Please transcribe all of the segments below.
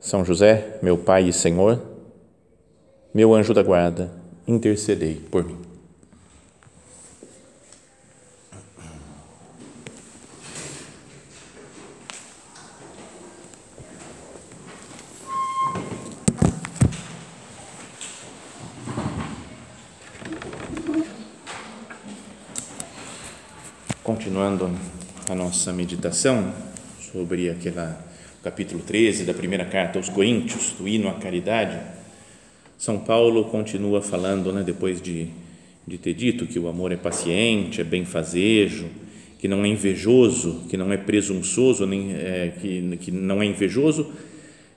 são José, meu Pai e Senhor, meu anjo da guarda, intercedei por mim. Continuando a nossa meditação sobre aquela capítulo 13 da primeira carta aos Coríntios, do hino à caridade, São Paulo continua falando, né, depois de, de ter dito que o amor é paciente, é benfazejo, que não é invejoso, que não é presunçoso, nem, é, que, que não é invejoso,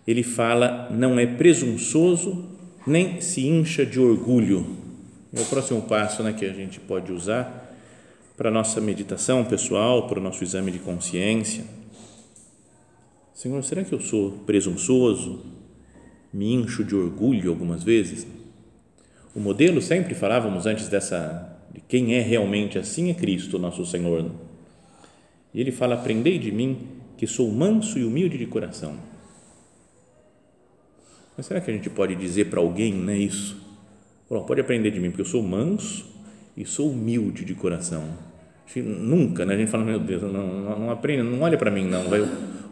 ele fala, não é presunçoso, nem se incha de orgulho. É o próximo passo né, que a gente pode usar para a nossa meditação pessoal, para o nosso exame de consciência Senhor, será que eu sou presunçoso? Me incho de orgulho algumas vezes? O modelo, sempre falávamos antes dessa, de quem é realmente assim, é Cristo, nosso Senhor. E ele fala: Aprendei de mim, que sou manso e humilde de coração. Mas será que a gente pode dizer para alguém né, isso? pode aprender de mim, porque eu sou manso e sou humilde de coração. Nunca, né? A gente fala, meu Deus, não, não, não aprende, não olha para mim, não. Vai,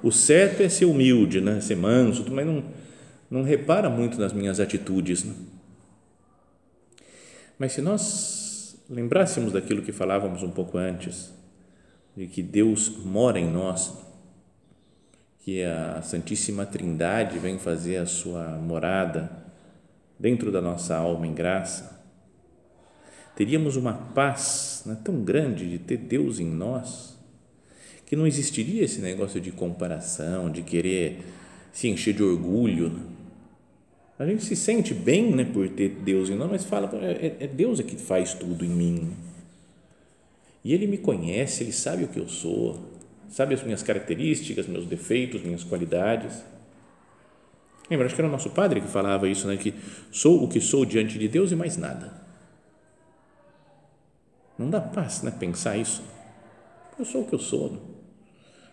o certo é ser humilde, né? ser manso, mas não, não repara muito nas minhas atitudes. Né? Mas se nós lembrássemos daquilo que falávamos um pouco antes, de que Deus mora em nós, que a Santíssima Trindade vem fazer a sua morada dentro da nossa alma em graça, teríamos uma paz né, tão grande de ter Deus em nós que não existiria esse negócio de comparação, de querer se encher de orgulho. Né? A gente se sente bem né, por ter Deus em nós, mas fala, é, é Deus é que faz tudo em mim. E Ele me conhece, Ele sabe o que eu sou, sabe as minhas características, meus defeitos, minhas qualidades. Lembra, acho que era o nosso padre que falava isso, né, que sou o que sou diante de Deus e mais nada. Não dá paz né, pensar isso. Eu sou o que eu sou.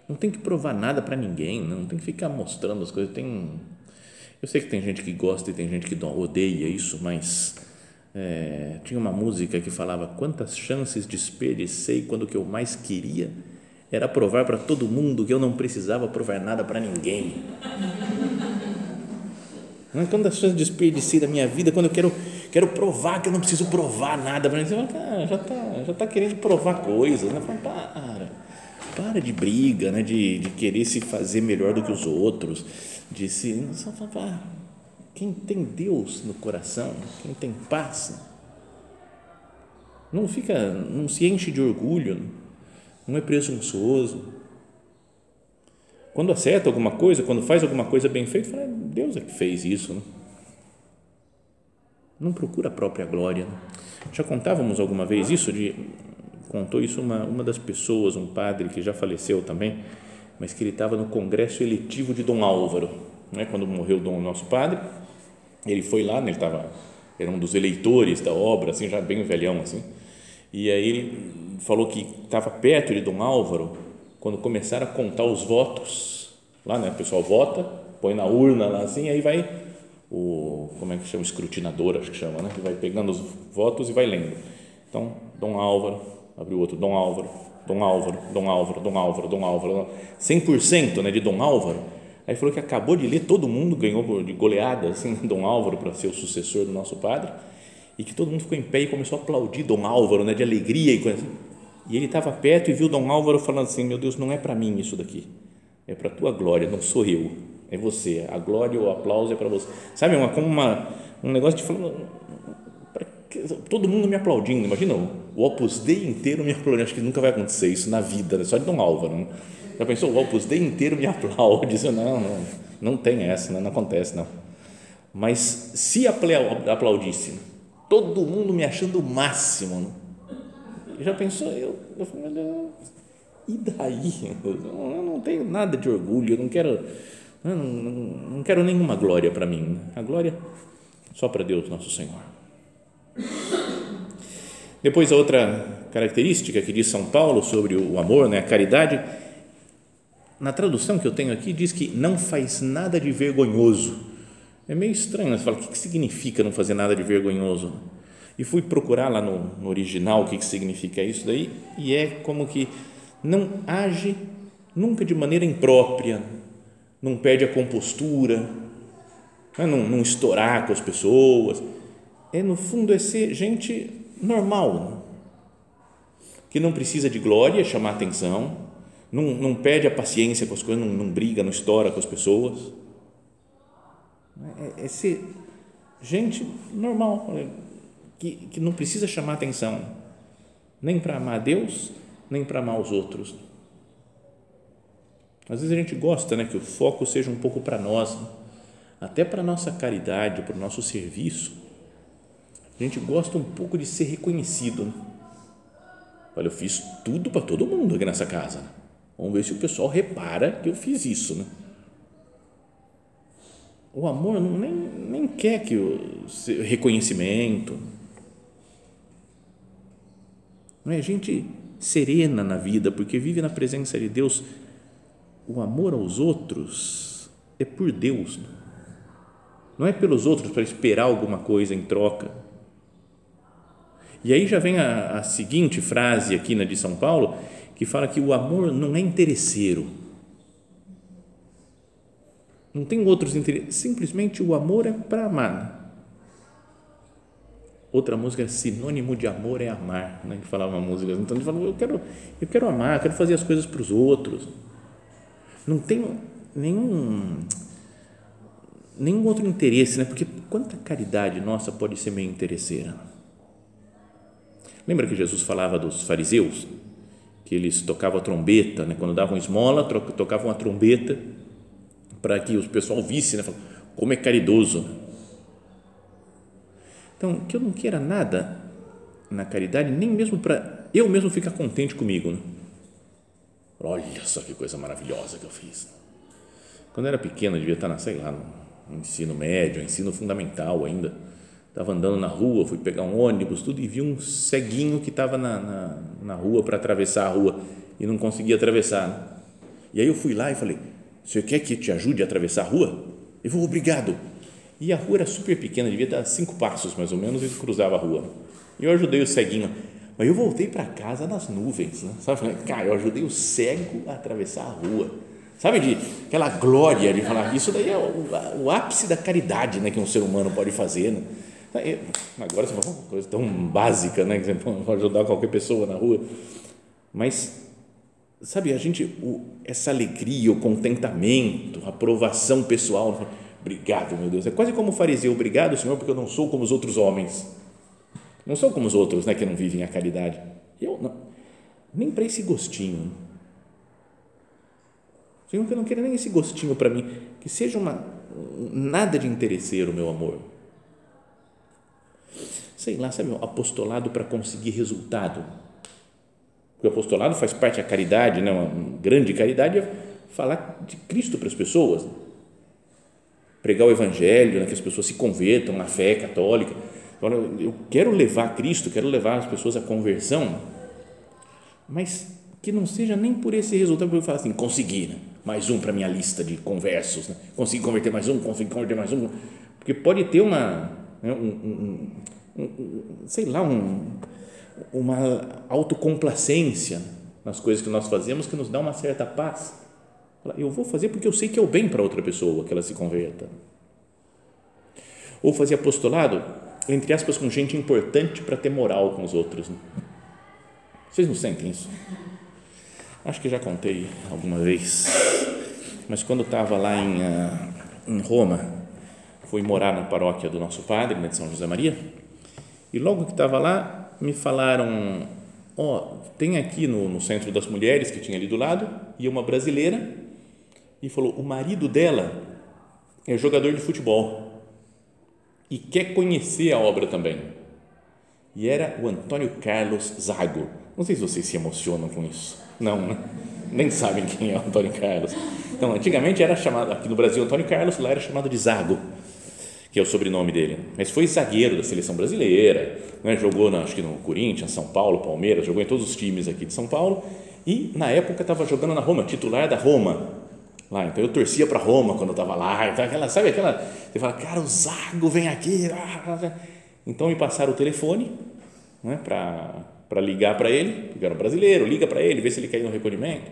Não tem que provar nada para ninguém, não tem que ficar mostrando as coisas. Tem, eu sei que tem gente que gosta e tem gente que odeia isso, mas é, tinha uma música que falava quantas chances desperdicei quando o que eu mais queria era provar para todo mundo que eu não precisava provar nada para ninguém. Quantas chances desperdicei da minha vida quando eu quero quero provar que eu não preciso provar nada para ninguém. Cara, já está já tá querendo provar coisas, né? Fala, para para de briga, né? de, de querer se fazer melhor do que os outros, de se. Só falar, quem tem Deus no coração, quem tem paz, não fica, não se enche de orgulho, não é presunçoso. Quando acerta alguma coisa, quando faz alguma coisa bem feita, fala, Deus é que fez isso. Né? Não procura a própria glória. Né? Já contávamos alguma vez isso de contou isso uma, uma das pessoas, um padre que já faleceu também, mas que ele estava no congresso eletivo de Dom Álvaro, né? quando morreu o nosso padre, ele foi lá, né? ele estava, era um dos eleitores da obra, assim, já bem velhão, assim, e aí ele falou que estava perto de Dom Álvaro, quando começaram a contar os votos, lá, né, o pessoal vota, põe na urna lá, assim, aí vai o, como é que chama, escrutinador, acho que chama, né, que vai pegando os votos e vai lendo, então, Dom Álvaro, abriu outro, Dom Álvaro, Dom Álvaro, Dom Álvaro, Dom Álvaro, Dom Álvaro, 100% né, de Dom Álvaro. Aí falou que acabou de ler, todo mundo ganhou de goleada, assim, Dom Álvaro para ser o sucessor do nosso padre, e que todo mundo ficou em pé e começou a aplaudir Dom Álvaro, né, de alegria e coisa assim. E ele estava perto e viu Dom Álvaro falando assim: Meu Deus, não é para mim isso daqui, é para tua glória, não sou eu, é você. A glória, o aplauso é para você. Sabe, uma, como uma, um negócio de falar, todo mundo me aplaudindo, imagina o Opus Dei inteiro me aplaudindo, acho que nunca vai acontecer isso na vida, né? só de Dom Álvaro, né? já pensou, o Opus Dei inteiro me aplaude, não, não, não tem essa, não, não acontece não, mas se aplaudisse, todo mundo me achando o máximo, já pensou? Eu, eu falei, e daí? Eu não tenho nada de orgulho, eu não quero, não, não, não quero nenhuma glória para mim. A glória só para Deus, nosso Senhor. Depois, a outra característica que diz São Paulo sobre o amor, né, a caridade, na tradução que eu tenho aqui, diz que não faz nada de vergonhoso. É meio estranho, né? você fala, o que significa não fazer nada de vergonhoso? E fui procurar lá no, no original o que, que significa isso daí, e é como que não age nunca de maneira imprópria, não perde a compostura, não, é não, não estourar com as pessoas. É, no fundo, é ser gente normal, que não precisa de glória, chamar atenção, não, não perde a paciência com as coisas, não, não briga, não estoura com as pessoas. É, é ser gente normal, que, que não precisa chamar atenção, nem para amar a Deus, nem para amar os outros. Às vezes a gente gosta né, que o foco seja um pouco para nós, né? até para a nossa caridade, para o nosso serviço. A gente gosta um pouco de ser reconhecido. Né? Olha, eu fiz tudo para todo mundo aqui nessa casa. Né? Vamos ver se o pessoal repara que eu fiz isso. Né? O amor não, nem, nem quer que o reconhecimento. Não é gente serena na vida, porque vive na presença de Deus. O amor aos outros é por Deus, não é pelos outros para esperar alguma coisa em troca. E aí já vem a, a seguinte frase aqui na de São Paulo, que fala que o amor não é interesseiro. Não tem outros interesses, simplesmente o amor é para amar. Outra música, sinônimo de amor é amar, né? que falava uma música. Então ele falou, eu quero, eu quero amar, quero fazer as coisas para os outros. Não tenho nenhum nenhum outro interesse, né? Porque quanta caridade nossa pode ser meio interesseira. Lembra que Jesus falava dos fariseus que eles tocavam a trombeta, né? Quando davam esmola, tocavam a trombeta para que o pessoal visse, né? Como é caridoso. Então, que eu não queira nada na caridade, nem mesmo para eu mesmo ficar contente comigo. Né? Olha só que coisa maravilhosa que eu fiz. Quando eu era pequeno, eu devia estar, na, sei lá, no ensino médio, ensino fundamental ainda. Estava andando na rua, fui pegar um ônibus, tudo, e vi um ceguinho que estava na, na, na rua para atravessar a rua e não conseguia atravessar. Né? E aí eu fui lá e falei: Você quer que te ajude a atravessar a rua? Ele falou: Obrigado. E a rua era super pequena, devia dar cinco passos mais ou menos, e cruzava a rua. E eu ajudei o ceguinho. Mas eu voltei para casa nas nuvens, né? sabe? Falei, cara, eu ajudei o cego a atravessar a rua. Sabe, de aquela glória de falar, isso daí é o, o ápice da caridade né, que um ser humano pode fazer. Né? Agora você fala uma coisa tão básica, né, que você pode ajudar qualquer pessoa na rua. Mas, sabe, a gente, o, essa alegria, o contentamento, a aprovação pessoal, Obrigado, meu Deus. É quase como o fariseu, obrigado, Senhor, porque eu não sou como os outros homens. Não sou como os outros, né, que não vivem a caridade. Eu não, nem para esse gostinho. Senhor, que eu não quero nem esse gostinho para mim, que seja uma nada de interesseiro, meu amor. Sei lá, sabe, apostolado para conseguir resultado. Porque o apostolado faz parte da caridade, né, uma grande caridade é falar de Cristo para as pessoas pregar o evangelho, né, que as pessoas se convertam na fé católica. Olha, eu quero levar Cristo, quero levar as pessoas à conversão, mas que não seja nem por esse resultado, porque eu falo assim, consegui, né? mais um para minha lista de conversos, né? consegui converter mais um, consegui converter mais um, porque pode ter uma, né, um, um, um, sei lá, um, uma autocomplacência nas coisas que nós fazemos que nos dá uma certa paz eu vou fazer porque eu sei que é o bem para outra pessoa que ela se converta. Ou fazer apostolado, entre aspas, com gente importante para ter moral com os outros. Né? Vocês não sentem isso? Acho que já contei alguma vez, mas quando estava lá em, uh, em Roma, fui morar na paróquia do nosso padre, né, de São José Maria, e logo que estava lá, me falaram: Ó, oh, tem aqui no, no Centro das Mulheres, que tinha ali do lado, e uma brasileira e falou: o marido dela é jogador de futebol. e quer conhecer a obra também. E era o Antônio Carlos Zago. Não sei se vocês se emocionam com isso. Não, né? Nem sabem quem é o Antônio Carlos. Então, antigamente era chamado, aqui no Brasil, Antônio Carlos, lá era chamado de Zago, que é o sobrenome dele. Mas foi zagueiro da seleção brasileira, né? jogou, na, acho que no Corinthians, São Paulo, Palmeiras, jogou em todos os times aqui de São Paulo e, na época, estava jogando na Roma, titular da Roma lá. Então eu torcia para Roma quando eu estava lá. Então, aquela, sabe aquela. Você fala, cara, o Zago vem aqui. Então me passaram o telefone né, para ligar para ele, porque era brasileiro, liga para ele, vê se ele ir no recolhimento.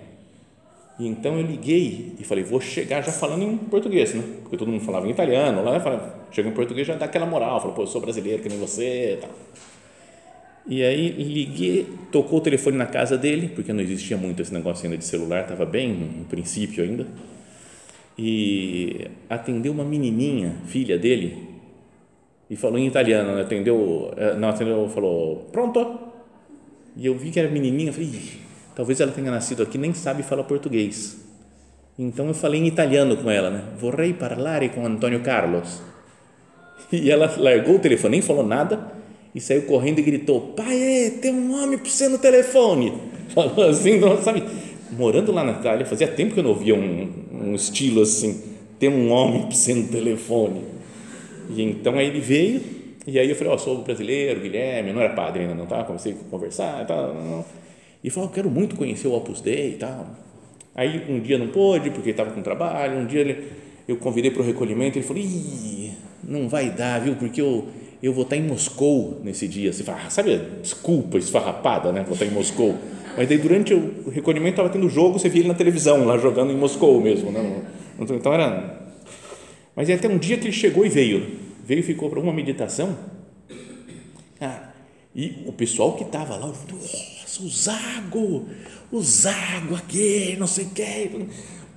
E então eu liguei e falei, vou chegar já falando em português, né? Porque todo mundo falava em italiano, lá né? chega em português já dá aquela moral, falou, pô, eu sou brasileiro que nem você, tal. E aí liguei, tocou o telefone na casa dele, porque não existia muito esse negócio ainda de celular, estava bem no princípio ainda. E atendeu uma menininha, filha dele, e falou em italiano, né? atendeu, eh, não atendeu, falou, pronto. E eu vi que era menininha, falei, talvez ela tenha nascido aqui, nem sabe falar português. Então eu falei em italiano com ela, né? Vorrei parlare com Antônio Carlos. E ela largou o telefone, nem falou nada e saiu correndo e gritou: Pai, tem um homem para você no telefone. Falou assim, não sabe? Morando lá na Itália, fazia tempo que eu não ouvia um, um estilo assim: tem um homem para você no telefone. E então aí ele veio, e aí eu falei: Ó, oh, sou brasileiro, Guilherme, não era padre ainda, não tá? Comecei a conversar e tal. E falou: Quero muito conhecer o Opus Dei e tal. Aí um dia não pôde, porque estava com trabalho, um dia ele, eu convidei para o recolhimento, ele falou: Ih, não vai dar, viu? Porque eu eu vou estar em Moscou nesse dia. Você fala, sabe, desculpa esfarrapada, né? Vou estar em Moscou. Mas daí durante o recolhimento estava tendo jogo, você via ele na televisão, lá jogando em Moscou mesmo. Né? Então era. Mas é até um dia que ele chegou e veio. Veio e ficou para uma meditação. Ah, e o pessoal que estava lá, falei, nossa, o Zago, o Zago aqui, não sei quê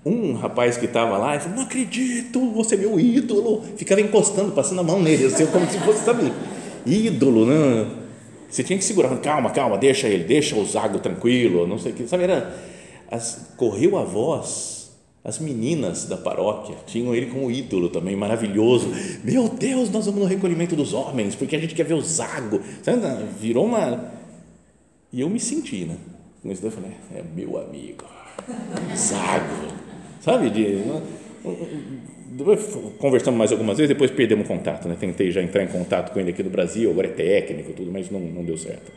um rapaz que estava lá e falou: Não acredito, você é meu ídolo. Ficava encostando, passando a mão nele, assim, como se fosse, sabe, ídolo, né? Você tinha que segurar, calma, calma, deixa ele, deixa o Zago tranquilo, não sei o que, sabe? Era, as, correu a voz, as meninas da paróquia tinham ele como ídolo também, maravilhoso. Meu Deus, nós vamos no recolhimento dos homens, porque a gente quer ver o Zago. Virou uma. E eu me senti, né? Com isso eu falei: É meu amigo, Zago sabe? De, conversamos mais algumas vezes, depois perdemos contato, né? Tentei já entrar em contato com ele aqui no Brasil, agora é técnico, tudo, mas não, não deu certo.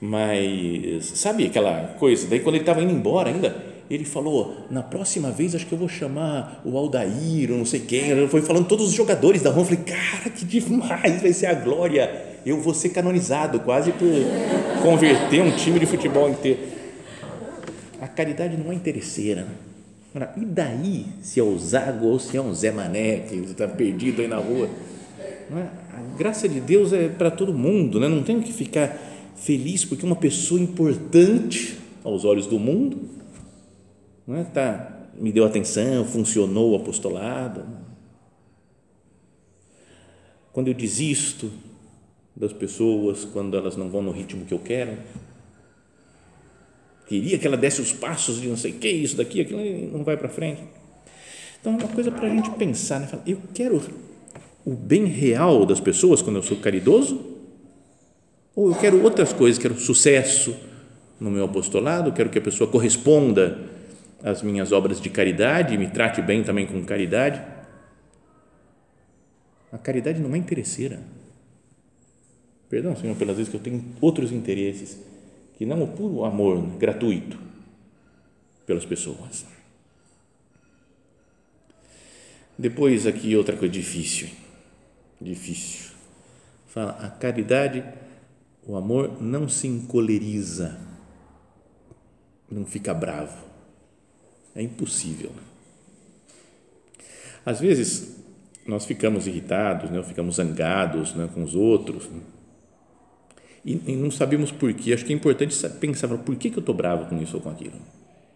Mas sabe aquela coisa? Daí quando ele estava indo embora ainda, ele falou: na próxima vez acho que eu vou chamar o Aldair, não sei quem. Ele foi falando todos os jogadores da Roma. Eu falei: cara, que demais, vai ser a glória. Eu vou ser canonizado quase por converter um time de futebol inteiro. A caridade não é interesseira. E daí se é o Zago ou se é um Zé Mané que está perdido aí na rua? É? A graça de Deus é para todo mundo, né? não tem que ficar feliz porque uma pessoa importante aos olhos do mundo não é? tá, me deu atenção, funcionou o apostolado. Quando eu desisto das pessoas, quando elas não vão no ritmo que eu quero, queria que ela desse os passos de não sei o que, isso daqui, aquilo, não vai para frente. Então, é uma coisa para a gente pensar, né? eu quero o bem real das pessoas quando eu sou caridoso? Ou eu quero outras coisas, quero sucesso no meu apostolado, quero que a pessoa corresponda às minhas obras de caridade, me trate bem também com caridade. A caridade não é interesseira. Perdão, Senhor, pelas vezes que eu tenho outros interesses que não o puro amor gratuito pelas pessoas. Depois aqui outra coisa difícil, difícil. Fala, a caridade, o amor não se encoleriza, não fica bravo. É impossível. Às vezes nós ficamos irritados, né, ficamos zangados né, com os outros, né, e, e não sabemos por quê. Acho que é importante pensar, por que, que eu estou bravo com isso ou com aquilo?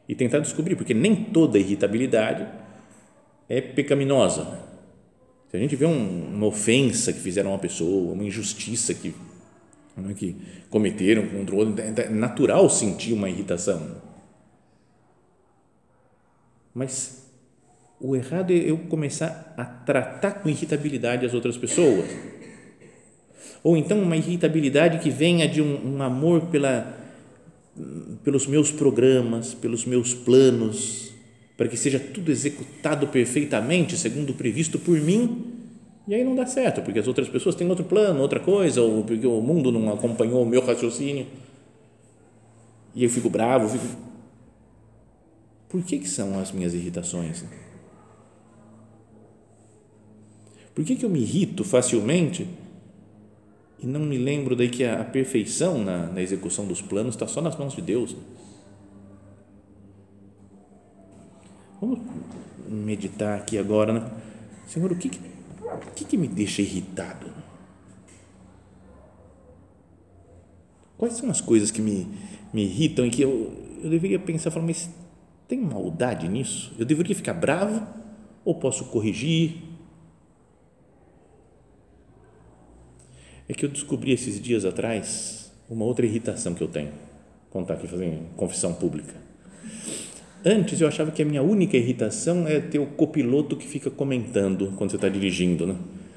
E tentar descobrir, porque nem toda irritabilidade é pecaminosa. Se a gente vê um, uma ofensa que fizeram a uma pessoa, uma injustiça que, é, que cometeram contra o outro, é, é natural sentir uma irritação. Mas O errado é eu começar a tratar com irritabilidade as outras pessoas. Ou então uma irritabilidade que venha de um, um amor pela, pelos meus programas, pelos meus planos, para que seja tudo executado perfeitamente, segundo o previsto por mim, e aí não dá certo, porque as outras pessoas têm outro plano, outra coisa, ou porque o mundo não acompanhou o meu raciocínio. E eu fico bravo, fico... Por que, que são as minhas irritações? Por que, que eu me irrito facilmente e não me lembro daí que a, perfeição na, na execução dos planos está só nas mãos de Deus? Vamos meditar aqui agora, né? Senhor, o que, o que, que me deixa irritado? Quais são as coisas que me, me irritam e que eu, eu deveria pensar, falar, mas tem maldade nisso? Eu deveria ficar bravo ou posso corrigir? É que eu descobri esses dias atrás uma outra irritação que eu tenho. Contar aqui, fazer confissão pública Antes eu achava que a minha única irritação é ter o copiloto que fica comentando quando você está dirigindo, né?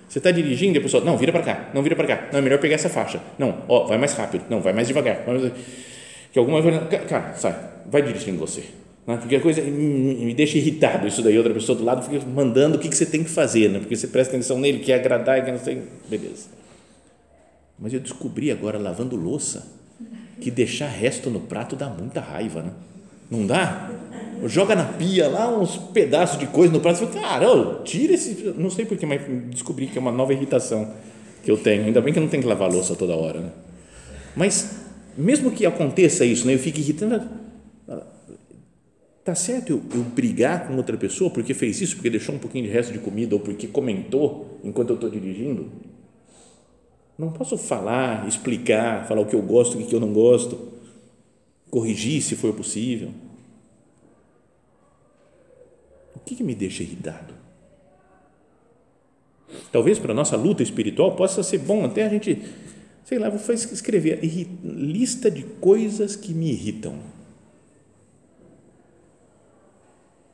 Você está dirigindo e a pessoa, não, vira para cá, não vira para cá, não, é melhor pegar essa faixa, não, ó, vai mais rápido, não, vai mais devagar, vai mais... que alguma vez, cara, sai, vai dirigindo você, né? porque a coisa me deixa irritado isso daí, outra pessoa do lado fica mandando o que, que você tem que fazer, né? porque você presta atenção nele, quer agradar, e não sei, beleza. Mas eu descobri agora, lavando louça, que deixar resto no prato dá muita raiva, né? Não dá? joga na pia lá uns pedaços de coisa no prato. Você fala, cara, tira esse. Não sei porquê, mas descobri que é uma nova irritação que eu tenho. Ainda bem que eu não tenho que lavar louça toda hora. Né? Mas, mesmo que aconteça isso, né, eu fique irritando. Tá certo eu, eu brigar com outra pessoa porque fez isso, porque deixou um pouquinho de resto de comida ou porque comentou enquanto eu estou dirigindo? Não posso falar, explicar, falar o que eu gosto, o que eu não gosto, corrigir se for possível. O que, me deixa irritado? Talvez para a nossa luta espiritual possa ser bom até a gente, sei lá, vou escrever lista de coisas que me irritam.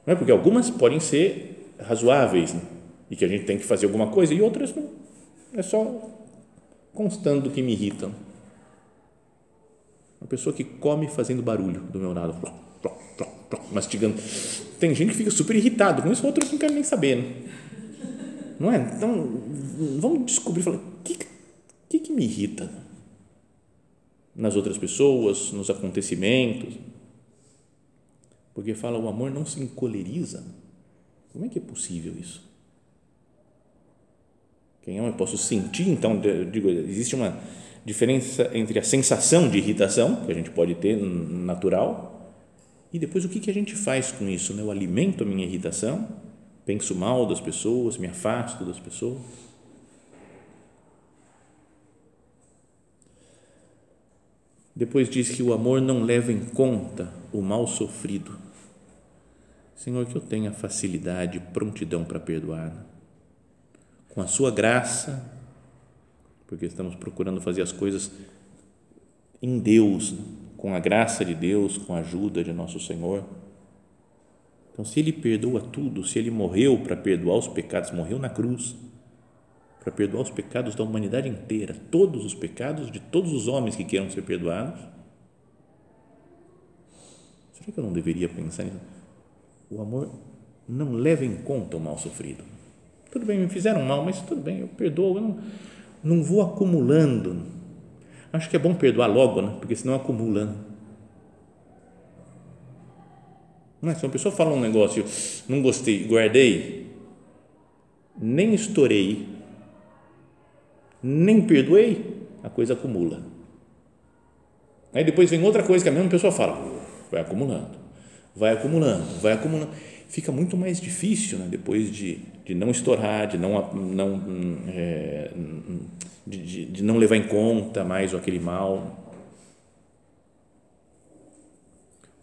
Não é? Porque algumas podem ser razoáveis né? e que a gente tem que fazer alguma coisa e outras não. É só constando que me irritam. Uma pessoa que come fazendo barulho do meu lado mastigando. Tem gente que fica super irritado com isso, outros não querem nem saber. Né? Não é? Então, vamos descobrir, falar, o que, que, que me irrita nas outras pessoas, nos acontecimentos? Porque fala, o amor não se encoleriza. Como é que é possível isso? Quem ama, eu posso sentir, então, digo, existe uma diferença entre a sensação de irritação, que a gente pode ter natural, e depois o que, que a gente faz com isso? Né? Eu alimento a minha irritação, penso mal das pessoas, me afasto das pessoas. Depois diz que o amor não leva em conta o mal sofrido. Senhor, que eu tenha facilidade, prontidão para perdoar. Com a sua graça, porque estamos procurando fazer as coisas em Deus, com a graça de Deus, com a ajuda de nosso Senhor. Então, se Ele perdoa tudo, se Ele morreu para perdoar os pecados, morreu na cruz, para perdoar os pecados da humanidade inteira, todos os pecados de todos os homens que queiram ser perdoados, será que eu não deveria pensar nisso? O amor não leva em conta o mal sofrido. Tudo bem, me fizeram mal, mas tudo bem, eu perdoo, eu não, não vou acumulando Acho que é bom perdoar logo, né? porque senão acumula. Né? É? Se uma pessoa fala um negócio, não gostei, guardei, nem estourei, nem perdoei, a coisa acumula. Aí depois vem outra coisa que a mesma pessoa fala, vai acumulando, vai acumulando, vai acumulando. Fica muito mais difícil né? depois de, de não estourar, de não, não é, de, de, não levar em conta mais aquele mal.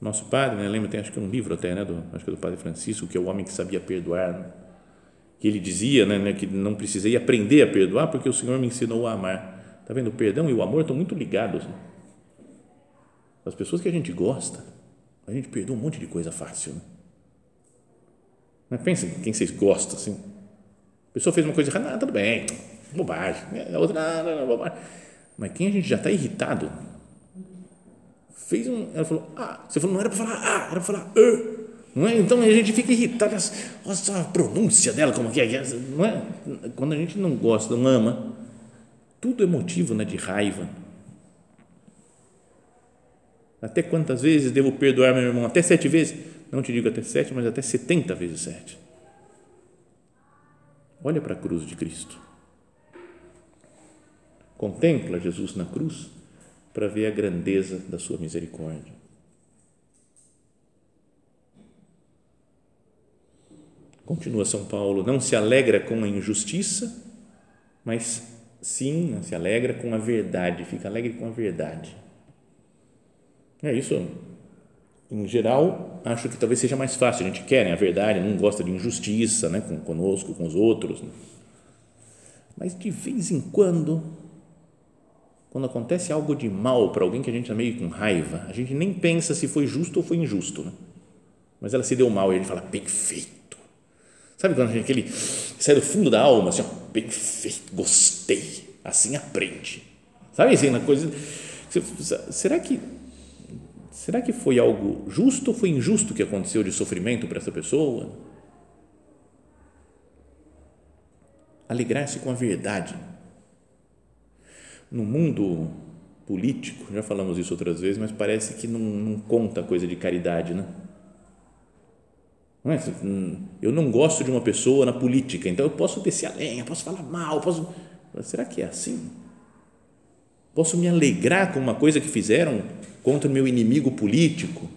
Nosso padre, né, lembra, tem acho que um livro até, né, do, acho que é do padre Francisco, que é o homem que sabia perdoar, né? que ele dizia né, né, que não precisei aprender a perdoar porque o Senhor me ensinou a amar. Está vendo? O perdão e o amor estão muito ligados. Né? As pessoas que a gente gosta, a gente perdoa um monte de coisa fácil. Né? Mas pensa quem vocês gostam, assim. A pessoa fez uma coisa errada, ah, tudo bem, bobagem. A outra, não, não, não, bobagem. Mas quem a gente já está irritado, fez um. Ela falou, ah, você falou, não era para falar ah, era para falar ah. Não é? Então a gente fica irritado, nossa, a pronúncia dela, como que é, não é? Quando a gente não gosta, não ama, tudo é motivo né, de raiva. Até quantas vezes devo perdoar meu irmão? Até sete vezes? Não te digo até sete, mas até setenta vezes sete. Olha para a cruz de Cristo. Contempla Jesus na cruz para ver a grandeza da sua misericórdia. Continua São Paulo, não se alegra com a injustiça, mas sim se alegra com a verdade, fica alegre com a verdade. É isso. Em geral, acho que talvez seja mais fácil. A gente quer né, a verdade, não gosta de injustiça né, conosco, com os outros. Né? Mas de vez em quando, quando acontece algo de mal para alguém que a gente está meio com raiva, a gente nem pensa se foi justo ou foi injusto. Né? Mas ela se deu mal e a gente fala, bem feito. Sabe quando gente aquele, sai do fundo da alma, assim, ó, gostei, assim aprende. Sabe assim, uma coisa. Será que será que foi algo justo ou foi injusto que aconteceu de sofrimento para essa pessoa? Alegrar-se com a verdade. No mundo político, já falamos isso outras vezes, mas parece que não, não conta coisa de caridade, né? É? Eu não gosto de uma pessoa na política, então eu posso descer a lenha, posso falar mal, posso. Será que é assim? Posso me alegrar com uma coisa que fizeram contra o meu inimigo político,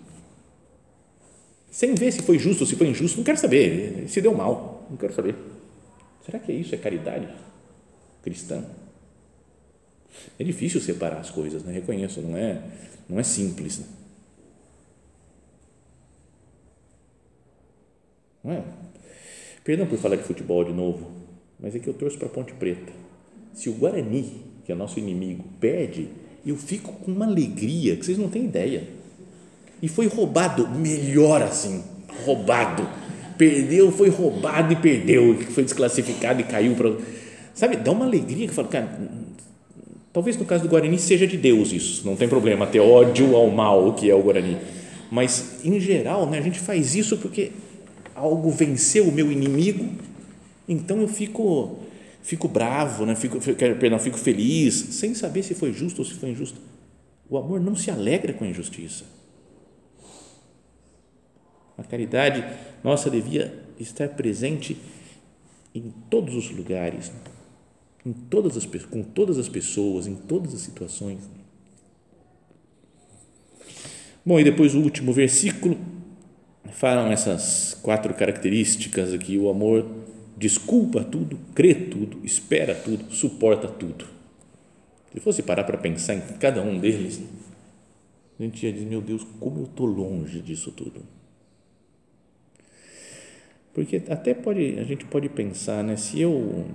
sem ver se foi justo ou se foi injusto, não quero saber, se deu mal, não quero saber. Será que é isso? É caridade cristã? É difícil separar as coisas, né? reconheço, não é, não é simples. Né? Não é? Perdão por falar de futebol de novo, mas é que eu torço para Ponte Preta. Se o Guarani, que é nosso inimigo, perde, eu fico com uma alegria que vocês não têm ideia. E foi roubado, melhor assim, roubado. Perdeu, foi roubado e perdeu, foi desclassificado e caiu para. Sabe, dá uma alegria que fala, cara, talvez no caso do Guarani seja de Deus isso, não tem problema ter ódio ao mal, que é o Guarani. Mas, em geral, né, a gente faz isso porque algo venceu o meu inimigo, então eu fico fico bravo, né? fico, perdão, fico feliz, sem saber se foi justo ou se foi injusto. O amor não se alegra com a injustiça. A caridade nossa devia estar presente em todos os lugares, em todas as, com todas as pessoas, em todas as situações. Bom, e depois o último versículo, falam essas quatro características aqui: o amor desculpa tudo, crê tudo, espera tudo, suporta tudo. Se fosse parar para pensar em cada um deles, a gente ia dizer: meu Deus, como eu estou longe disso tudo. Porque até pode, a gente pode pensar, né, se eu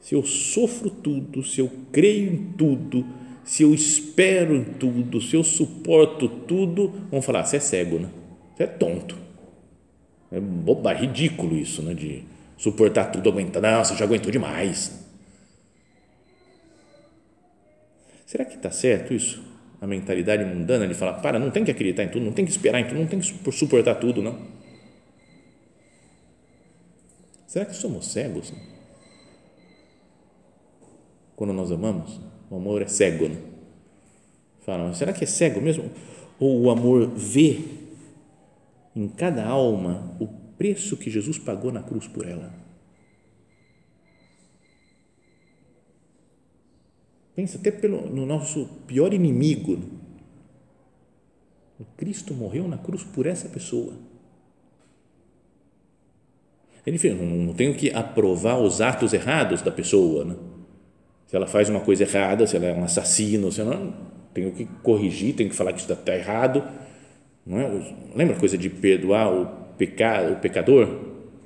se eu sofro tudo, se eu creio em tudo, se eu espero em tudo, se eu suporto tudo, vamos falar, você é cego, né? Você é tonto. É boba, ridículo isso, né? De suportar tudo, aguentar. Não, já aguentou demais. Será que está certo isso? A mentalidade mundana de falar, para, não tem que acreditar em tudo, não tem que esperar em tudo, não tem que suportar tudo, não. Será que somos cegos? Quando nós amamos, o amor é cego, né? Fala, será que é cego mesmo? Ou o amor vê em cada alma o preço que Jesus pagou na cruz por ela. Pensa até pelo, no nosso pior inimigo. O Cristo morreu na cruz por essa pessoa. Ele fez, não, tenho que aprovar os atos errados da pessoa. Né? Se ela faz uma coisa errada, se ela é um assassino, se não, tenho que corrigir, tenho que falar que isso está errado. Não é? Lembra a coisa de perdoar o pecar, o pecador,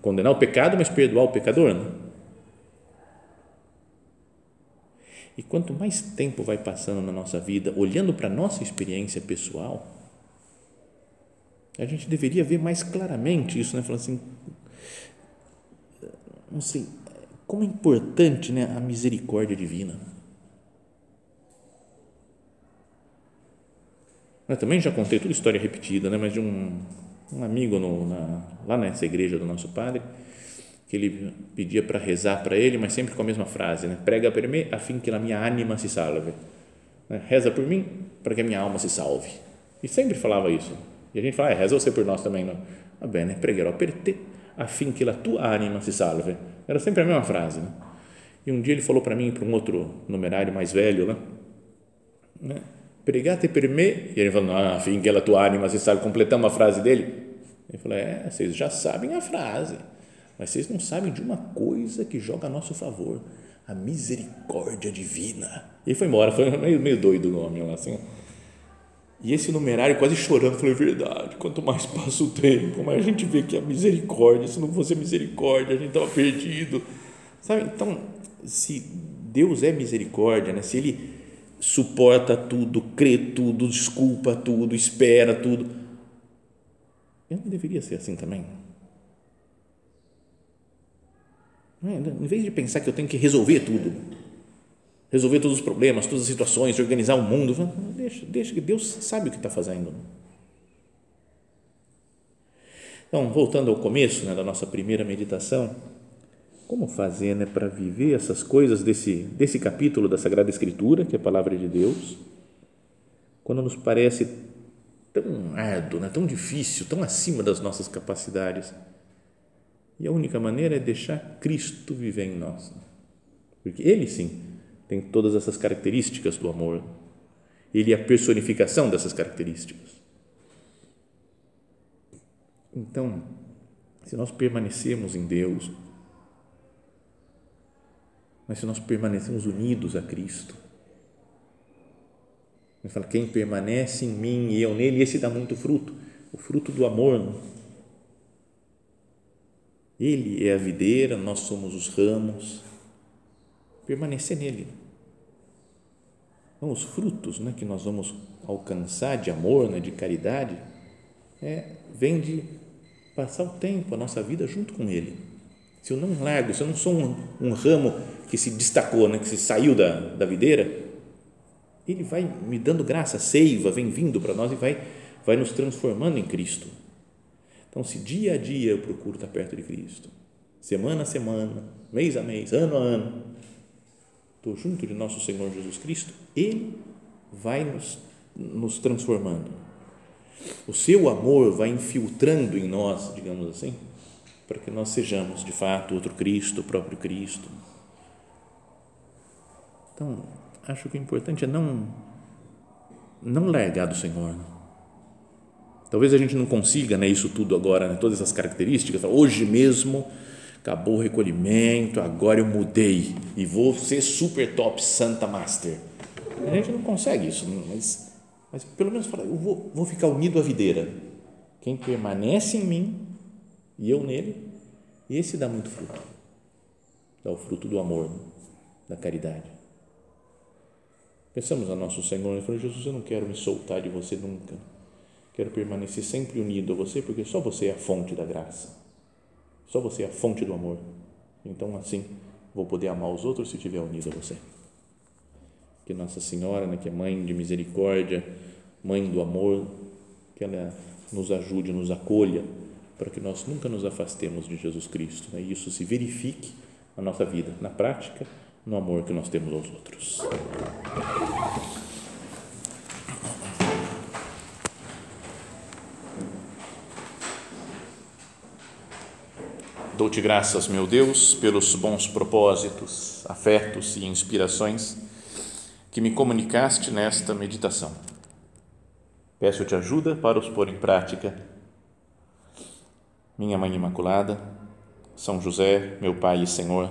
condenar o pecado, mas perdoar o pecador. Né? E quanto mais tempo vai passando na nossa vida, olhando para a nossa experiência pessoal, a gente deveria ver mais claramente isso, né? Falando assim, Não sei, como é importante né, a misericórdia divina. Eu também já contei toda história repetida, né, mas de um, um amigo no, na, lá nessa igreja do nosso padre, que ele pedia para rezar para ele, mas sempre com a mesma frase, né? Prega per me afim que a minha anima se salve. Né? Reza por mim para que a minha alma se salve. E sempre falava isso. E a gente fala, é, reza você por nós também, não? Va bene, pregherò per te afim que a tua anima se salve. Era sempre a mesma frase, né? E um dia ele falou para mim, para um outro numerário mais velho, né? Pregate per me. E ele falou, não, afim que a tua anima se salve. Completamos a frase dele. Ele falou, é, vocês já sabem a frase mas vocês não sabem de uma coisa que joga a nosso favor, a misericórdia divina. E foi embora, foi meio, meio doido o homem lá, assim. E esse numerário quase chorando, falou, é verdade, quanto mais passa o tempo, mais a gente vê que a misericórdia, se não fosse a misericórdia, a gente estava perdido. Sabe, então, se Deus é misericórdia, né? se Ele suporta tudo, crê tudo, desculpa tudo, espera tudo, eu não deveria ser assim também? É? Em vez de pensar que eu tenho que resolver tudo, resolver todos os problemas, todas as situações, organizar o mundo, deixa, deixa que Deus sabe o que está fazendo. Então, voltando ao começo né, da nossa primeira meditação, como fazer né, para viver essas coisas desse, desse capítulo da Sagrada Escritura, que é a palavra de Deus, quando nos parece tão árduo, né, tão difícil, tão acima das nossas capacidades e a única maneira é deixar Cristo viver em nós. Porque Ele sim tem todas essas características do amor. Ele é a personificação dessas características. Então, se nós permanecemos em Deus, mas se nós permanecemos unidos a Cristo, ele fala: quem permanece em mim e eu nele, esse dá muito fruto, o fruto do amor. Não? Ele é a videira, nós somos os ramos. Permanecer nele. Então, os frutos né, que nós vamos alcançar de amor, né, de caridade, é, vem de passar o tempo, a nossa vida junto com Ele. Se eu não largo, se eu não sou um, um ramo que se destacou, né, que se saiu da, da videira, Ele vai me dando graça, seiva, vem vindo para nós e vai, vai nos transformando em Cristo então, se dia a dia eu procuro estar perto de Cristo, semana a semana, mês a mês, ano a ano, estou junto de nosso Senhor Jesus Cristo, Ele vai nos, nos transformando. O seu amor vai infiltrando em nós, digamos assim, para que nós sejamos de fato outro Cristo, o próprio Cristo. Então, acho que o importante é não não largar do Senhor. Não Talvez a gente não consiga né, isso tudo agora, né, todas essas características. Hoje mesmo acabou o recolhimento, agora eu mudei e vou ser super top Santa Master. A gente não consegue isso, mas, mas pelo menos fala, eu vou, vou ficar unido à videira. Quem permanece em mim e eu nele, esse dá muito fruto. Dá o fruto do amor, da caridade. Pensamos a nosso Senhor e falou, Jesus, eu não quero me soltar de você nunca Quero permanecer sempre unido a você, porque só você é a fonte da graça. Só você é a fonte do amor. Então, assim, vou poder amar os outros se estiver unido a você. Que Nossa Senhora, né, que é mãe de misericórdia, mãe do amor, que ela nos ajude, nos acolha, para que nós nunca nos afastemos de Jesus Cristo. Né, e isso se verifique na nossa vida, na prática, no amor que nós temos aos outros. Dou-te graças, meu Deus, pelos bons propósitos, afetos e inspirações que me comunicaste nesta meditação. Peço-te ajuda para os pôr em prática. Minha Mãe Imaculada, São José, meu Pai e Senhor,